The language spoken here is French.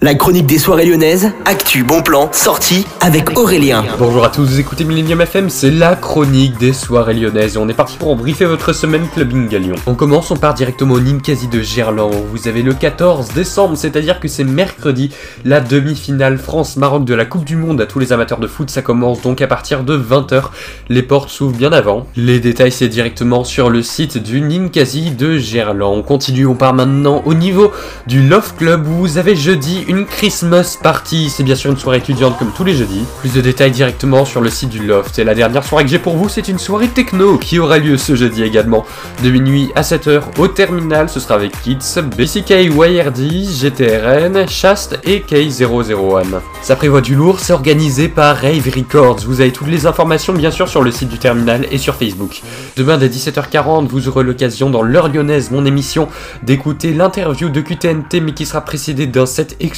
La chronique des soirées lyonnaises, actu, bon plan, sortie avec Aurélien. Bonjour à tous, vous écoutez Millennium FM, c'est la chronique des soirées lyonnaises et on est parti pour briefer votre semaine clubbing à Lyon. On commence, on part directement au Ninkasi de Gerland. Vous avez le 14 décembre, c'est-à-dire que c'est mercredi, la demi-finale France-Maroc de la Coupe du Monde à tous les amateurs de foot. Ça commence donc à partir de 20h. Les portes s'ouvrent bien avant. Les détails, c'est directement sur le site du Ninkasi de Gerland. On continue, on part maintenant au niveau du Love Club où vous avez jeudi une Christmas party. C'est bien sûr une soirée étudiante comme tous les jeudis. Plus de détails directement sur le site du Loft. Et la dernière soirée que j'ai pour vous, c'est une soirée techno qui aura lieu ce jeudi également. De minuit à 7h au terminal, ce sera avec Kids, BCK YRD, GTRN, Shast et K001. Ça prévoit du lourd, c'est organisé par Rave Records. Vous avez toutes les informations bien sûr sur le site du terminal et sur Facebook. Demain dès 17h40, vous aurez l'occasion dans l'heure lyonnaise, mon émission, d'écouter l'interview de QTNT mais qui sera précédée d'un set exclusif